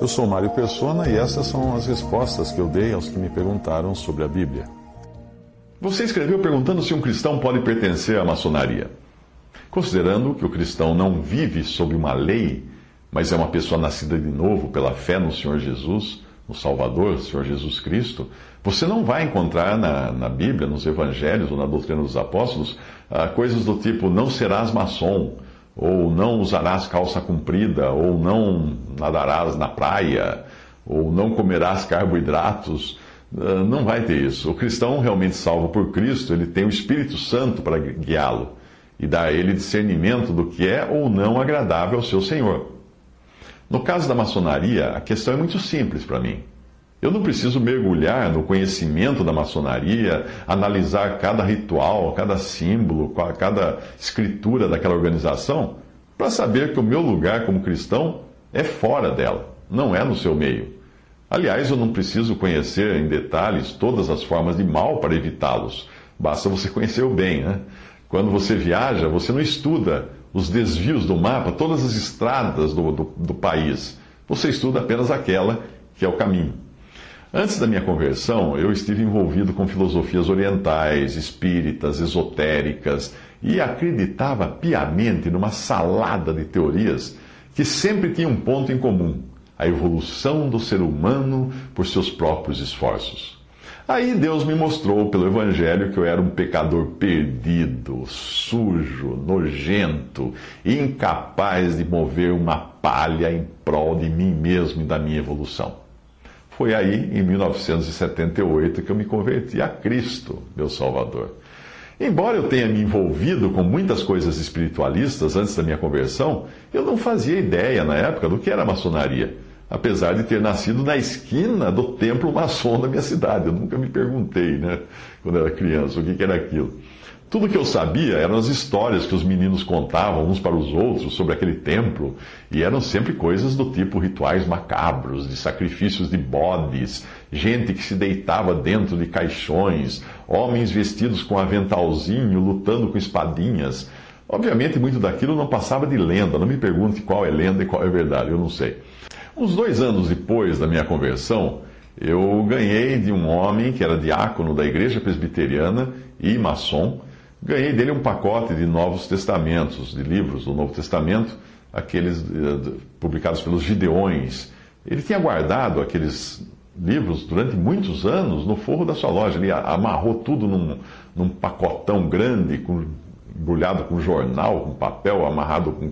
Eu sou Mário Persona e essas são as respostas que eu dei aos que me perguntaram sobre a Bíblia. Você escreveu perguntando se um cristão pode pertencer à maçonaria. Considerando que o cristão não vive sob uma lei, mas é uma pessoa nascida de novo pela fé no Senhor Jesus, no Salvador, Senhor Jesus Cristo, você não vai encontrar na, na Bíblia, nos Evangelhos ou na doutrina dos apóstolos, ah, coisas do tipo: não serás maçom, ou não usarás calça comprida, ou não nadarás na praia, ou não comerás carboidratos. Ah, não vai ter isso. O cristão realmente salvo por Cristo, ele tem o Espírito Santo para guiá-lo e dar a ele discernimento do que é ou não agradável ao seu Senhor. No caso da maçonaria, a questão é muito simples para mim. Eu não preciso mergulhar no conhecimento da maçonaria, analisar cada ritual, cada símbolo, cada escritura daquela organização, para saber que o meu lugar como cristão é fora dela, não é no seu meio. Aliás, eu não preciso conhecer em detalhes todas as formas de mal para evitá-los. Basta você conhecer o bem, né? Quando você viaja, você não estuda os desvios do mapa, todas as estradas do, do, do país. Você estuda apenas aquela que é o caminho. Antes da minha conversão, eu estive envolvido com filosofias orientais, espíritas, esotéricas e acreditava piamente numa salada de teorias que sempre tinham um ponto em comum: a evolução do ser humano por seus próprios esforços. Aí Deus me mostrou pelo Evangelho que eu era um pecador perdido, sujo, nojento, incapaz de mover uma palha em prol de mim mesmo e da minha evolução. Foi aí, em 1978, que eu me converti a Cristo, meu Salvador. Embora eu tenha me envolvido com muitas coisas espiritualistas antes da minha conversão, eu não fazia ideia na época do que era maçonaria apesar de ter nascido na esquina do templo maçom da minha cidade. Eu nunca me perguntei, né, quando era criança, o que era aquilo. Tudo que eu sabia eram as histórias que os meninos contavam uns para os outros sobre aquele templo, e eram sempre coisas do tipo rituais macabros, de sacrifícios de bodes, gente que se deitava dentro de caixões, homens vestidos com aventalzinho, lutando com espadinhas. Obviamente, muito daquilo não passava de lenda. Não me pergunte qual é lenda e qual é verdade, eu não sei. Uns dois anos depois da minha conversão, eu ganhei de um homem que era diácono da igreja presbiteriana e maçom, ganhei dele um pacote de Novos Testamentos, de livros do Novo Testamento, aqueles uh, publicados pelos Gideões. Ele tinha guardado aqueles livros durante muitos anos no forro da sua loja. Ele amarrou tudo num, num pacotão grande, com, embrulhado com jornal, com papel, amarrado com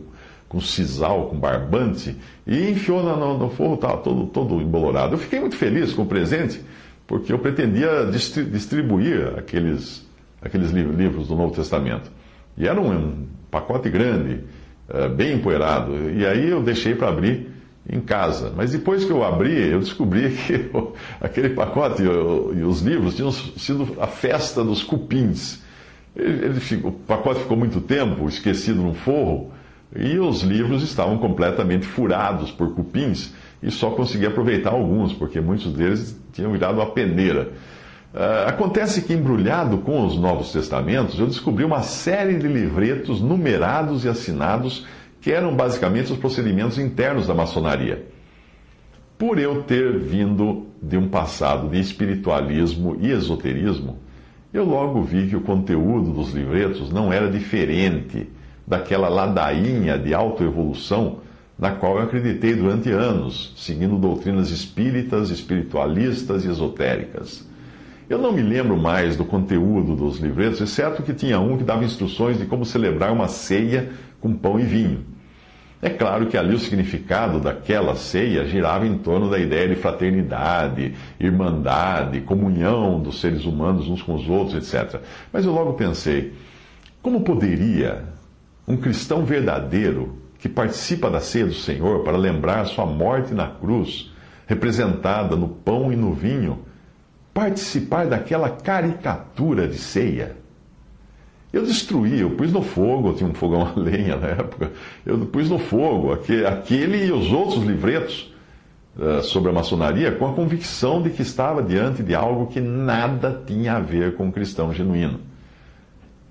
com sisal, com barbante, e enfiou no, no forro, estava todo, todo embolorado. Eu fiquei muito feliz com o presente, porque eu pretendia distribuir aqueles, aqueles livros do Novo Testamento. E era um, pacote grande, uh, bem empoeirado, e aí eu deixei para abrir em casa. Mas depois que eu abri, eu descobri que aquele pacote e os livros tinham sido a festa dos cupins. Ele, ele, o pacote ficou muito tempo esquecido no forro, e os livros estavam completamente furados por cupins e só consegui aproveitar alguns, porque muitos deles tinham virado uma peneira. Uh, acontece que, embrulhado com os Novos Testamentos, eu descobri uma série de livretos numerados e assinados que eram basicamente os procedimentos internos da maçonaria. Por eu ter vindo de um passado de espiritualismo e esoterismo, eu logo vi que o conteúdo dos livretos não era diferente daquela ladainha de autoevolução na qual eu acreditei durante anos, seguindo doutrinas espíritas, espiritualistas e esotéricas. Eu não me lembro mais do conteúdo dos livretos, exceto que tinha um que dava instruções de como celebrar uma ceia com pão e vinho. É claro que ali o significado daquela ceia girava em torno da ideia de fraternidade, irmandade, comunhão dos seres humanos uns com os outros, etc. Mas eu logo pensei, como poderia Um cristão verdadeiro que participa da ceia do Senhor para lembrar sua morte na cruz, representada no pão e no vinho, participar daquela caricatura de ceia. Eu destruí, eu pus no fogo, eu tinha um fogão a lenha na época, eu pus no fogo aquele e os outros livretos uh, sobre a maçonaria com a convicção de que estava diante de algo que nada tinha a ver com o cristão genuíno.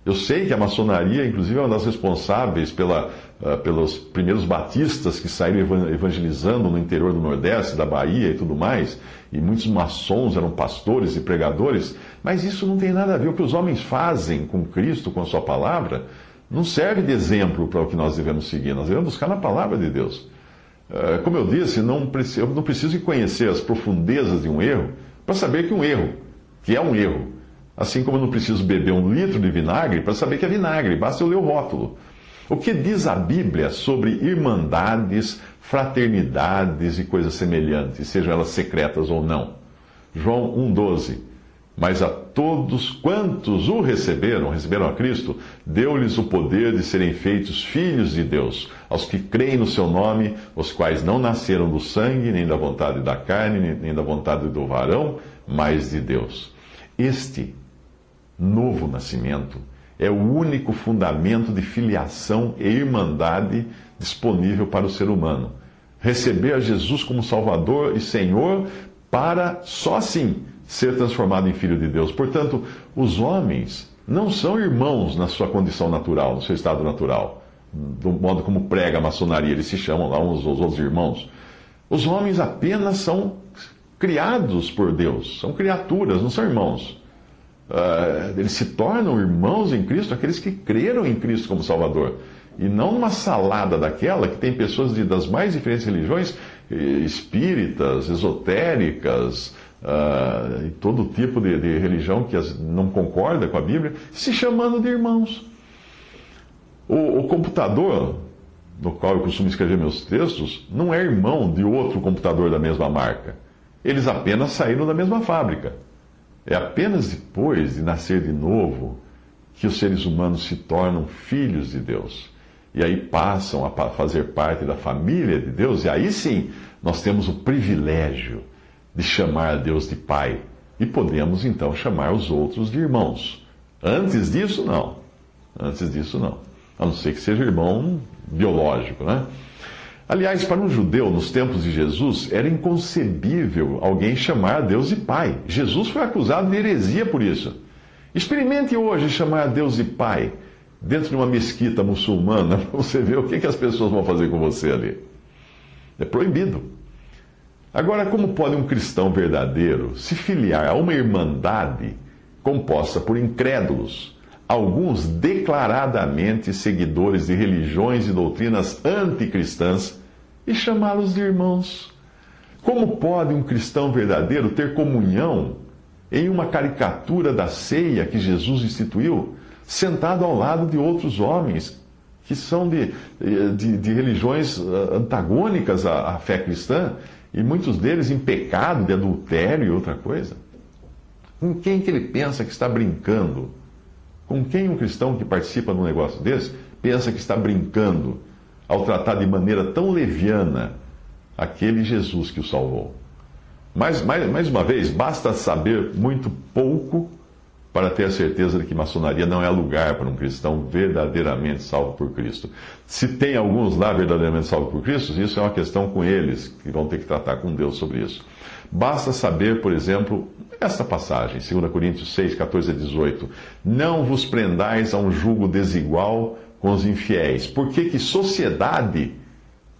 Eu sei que a maçonaria, inclusive, é uma das responsáveis pela, uh, pelos primeiros batistas que saíram evangelizando no interior do Nordeste, da Bahia e tudo mais, e muitos maçons eram pastores e pregadores, mas isso não tem nada a ver. O que os homens fazem com Cristo, com a Sua palavra, não serve de exemplo para o que nós devemos seguir. Nós devemos buscar na palavra de Deus. Uh, como eu disse, não, eu não preciso conhecer as profundezas de um erro para saber que um erro, que é um erro, Assim como eu não preciso beber um litro de vinagre para saber que é vinagre, basta eu ler o rótulo. O que diz a Bíblia sobre irmandades, fraternidades e coisas semelhantes, sejam elas secretas ou não? João 1,12. Mas a todos quantos o receberam, receberam a Cristo, deu-lhes o poder de serem feitos filhos de Deus, aos que creem no seu nome, os quais não nasceram do sangue, nem da vontade da carne, nem da vontade do varão, mas de Deus. Este novo nascimento é o único fundamento de filiação e irmandade disponível para o ser humano. Receber a Jesus como Salvador e Senhor para só assim ser transformado em filho de Deus. Portanto, os homens não são irmãos na sua condição natural, no seu estado natural, do modo como prega a maçonaria, eles se chamam lá uns aos outros irmãos. Os homens apenas são criados por Deus, são criaturas, não são irmãos. Uh, eles se tornam irmãos em Cristo, aqueles que creram em Cristo como Salvador. E não numa salada daquela que tem pessoas de, das mais diferentes religiões, espíritas, esotéricas, uh, e todo tipo de, de religião que as, não concorda com a Bíblia, se chamando de irmãos. O, o computador no qual eu costumo escrever meus textos não é irmão de outro computador da mesma marca. Eles apenas saíram da mesma fábrica. É apenas depois de nascer de novo que os seres humanos se tornam filhos de Deus. E aí passam a fazer parte da família de Deus, e aí sim nós temos o privilégio de chamar Deus de Pai. E podemos então chamar os outros de irmãos. Antes disso, não. Antes disso, não. A não ser que seja irmão biológico, né? Aliás, para um judeu nos tempos de Jesus, era inconcebível alguém chamar Deus de Pai. Jesus foi acusado de heresia por isso. Experimente hoje chamar Deus de Pai dentro de uma mesquita muçulmana para você ver o que, que as pessoas vão fazer com você ali. É proibido. Agora, como pode um cristão verdadeiro se filiar a uma irmandade composta por incrédulos, alguns declaradamente seguidores de religiões e doutrinas anticristãs, e chamá-los de irmãos. Como pode um cristão verdadeiro ter comunhão em uma caricatura da ceia que Jesus instituiu, sentado ao lado de outros homens que são de, de, de religiões ah, antagônicas à, à fé cristã, e muitos deles em pecado, de adultério e outra coisa? Com quem que ele pensa que está brincando? Com quem um cristão que participa de um negócio desse pensa que está brincando ao tratar de maneira tão leviana aquele Jesus que o salvou? Mas, mais, mais uma vez, basta saber muito pouco para ter a certeza de que maçonaria não é lugar para um cristão verdadeiramente salvo por Cristo. Se tem alguns lá verdadeiramente salvos por Cristo, isso é uma questão com eles, que vão ter que tratar com Deus sobre isso. Basta saber, por exemplo, esta passagem, 2 Coríntios 6, 14 a 18. Não vos prendais a um jugo desigual com os infiéis. Porque que sociedade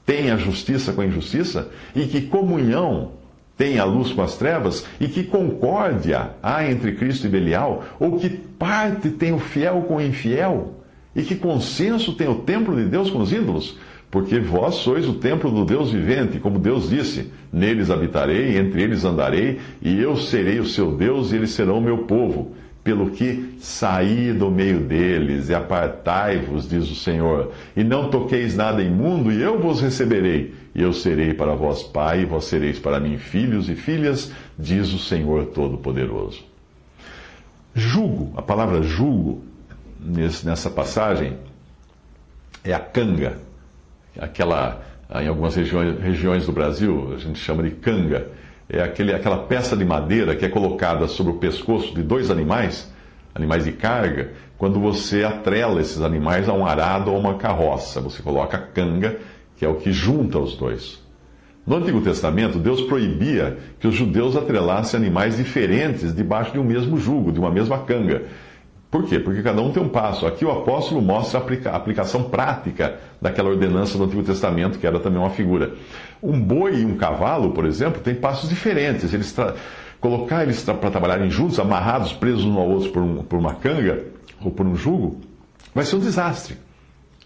tem a justiça com a injustiça? E que comunhão tem a luz com as trevas? E que concórdia há entre Cristo e Belial? Ou que parte tem o fiel com o infiel? E que consenso tem o templo de Deus com os ídolos? Porque vós sois o templo do Deus vivente, como Deus disse: Neles habitarei, entre eles andarei, e eu serei o seu Deus, e eles serão o meu povo. Pelo que saí do meio deles e apartai-vos, diz o Senhor, e não toqueis nada imundo, e eu vos receberei, e eu serei para vós pai, e vós sereis para mim filhos e filhas, diz o Senhor Todo-Poderoso. Jugo, a palavra jugo, nessa passagem, é a canga. Aquela, em algumas regiões, regiões do Brasil, a gente chama de canga. É aquele, aquela peça de madeira que é colocada sobre o pescoço de dois animais, animais de carga, quando você atrela esses animais a um arado ou uma carroça. Você coloca a canga, que é o que junta os dois. No Antigo Testamento, Deus proibia que os judeus atrelassem animais diferentes debaixo de um mesmo jugo, de uma mesma canga. Por quê? Porque cada um tem um passo. Aqui o apóstolo mostra a aplicação prática daquela ordenança do Antigo Testamento, que era também uma figura. Um boi e um cavalo, por exemplo, têm passos diferentes. Eles tra... Colocar eles tra... para trabalharem juntos, amarrados, presos um ao outro por, um, por uma canga ou por um jugo, vai ser um desastre.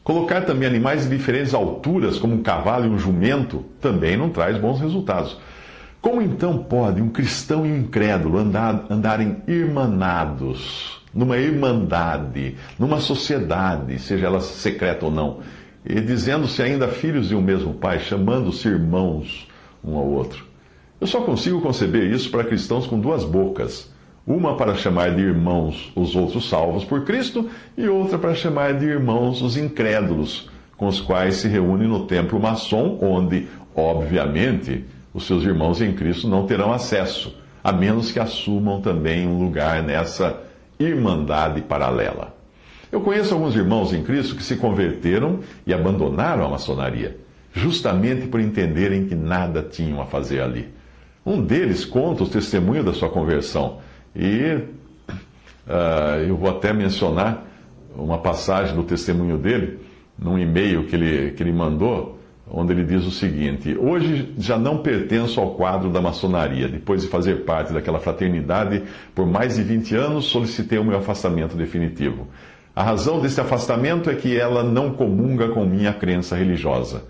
Colocar também animais de diferentes alturas, como um cavalo e um jumento, também não traz bons resultados. Como então pode um cristão e um incrédulo andar, andarem irmanados, numa irmandade, numa sociedade, seja ela secreta ou não, e dizendo-se ainda filhos de um mesmo pai, chamando-se irmãos um ao outro? Eu só consigo conceber isso para cristãos com duas bocas uma para chamar de irmãos os outros salvos por Cristo, e outra para chamar de irmãos os incrédulos, com os quais se reúne no templo maçom, onde, obviamente, os seus irmãos em Cristo não terão acesso, a menos que assumam também um lugar nessa irmandade paralela. Eu conheço alguns irmãos em Cristo que se converteram e abandonaram a maçonaria, justamente por entenderem que nada tinham a fazer ali. Um deles conta o testemunho da sua conversão e uh, eu vou até mencionar uma passagem do testemunho dele, num e-mail que ele, que ele mandou, onde ele diz o seguinte: Hoje já não pertenço ao quadro da maçonaria. Depois de fazer parte daquela fraternidade por mais de 20 anos, solicitei o meu afastamento definitivo. A razão desse afastamento é que ela não comunga com minha crença religiosa.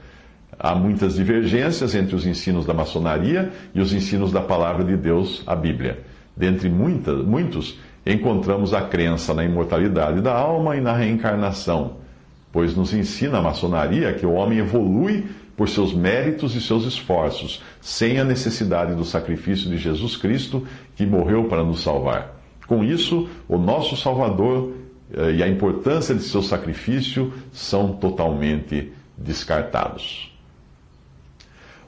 Há muitas divergências entre os ensinos da maçonaria e os ensinos da palavra de Deus, a Bíblia. Dentre muitos, encontramos a crença na imortalidade da alma e na reencarnação, pois nos ensina a maçonaria que o homem evolui por seus méritos e seus esforços, sem a necessidade do sacrifício de Jesus Cristo, que morreu para nos salvar. Com isso, o nosso Salvador eh, e a importância de seu sacrifício são totalmente descartados.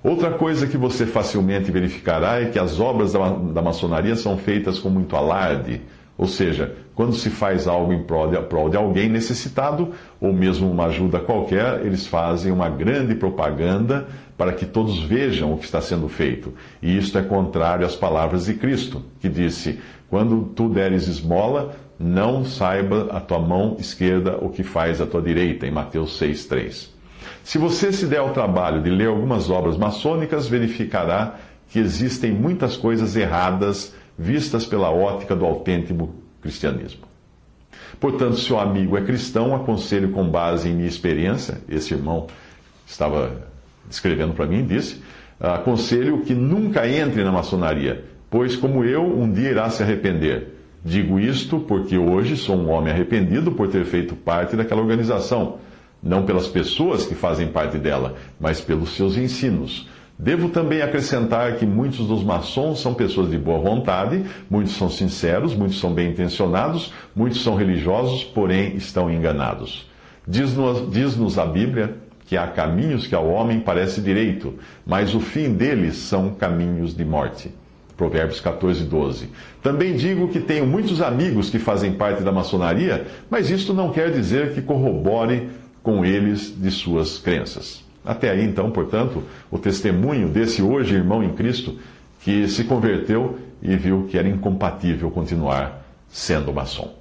Outra coisa que você facilmente verificará é que as obras da, da maçonaria são feitas com muito alarde, ou seja, quando se faz algo em prol de, prol de alguém necessitado, ou mesmo uma ajuda qualquer, eles fazem uma grande propaganda para que todos vejam o que está sendo feito. E isto é contrário às palavras de Cristo, que disse: Quando tu deres esmola, não saiba a tua mão esquerda o que faz a tua direita, em Mateus 6,3. Se você se der ao trabalho de ler algumas obras maçônicas, verificará que existem muitas coisas erradas vistas pela ótica do autêntico cristianismo. Portanto, se o amigo é cristão, aconselho com base em minha experiência, esse irmão estava escrevendo para mim, disse, aconselho que nunca entre na maçonaria, pois como eu, um dia irá se arrepender. Digo isto porque hoje sou um homem arrependido por ter feito parte daquela organização não pelas pessoas que fazem parte dela, mas pelos seus ensinos. Devo também acrescentar que muitos dos maçons são pessoas de boa vontade, muitos são sinceros, muitos são bem intencionados, muitos são religiosos, porém estão enganados. Diz-nos diz a Bíblia que há caminhos que ao homem parece direito, mas o fim deles são caminhos de morte. Provérbios 14, 12. Também digo que tenho muitos amigos que fazem parte da maçonaria, mas isto não quer dizer que corrobore com eles de suas crenças. Até aí, então, portanto, o testemunho desse hoje irmão em Cristo que se converteu e viu que era incompatível continuar sendo maçom.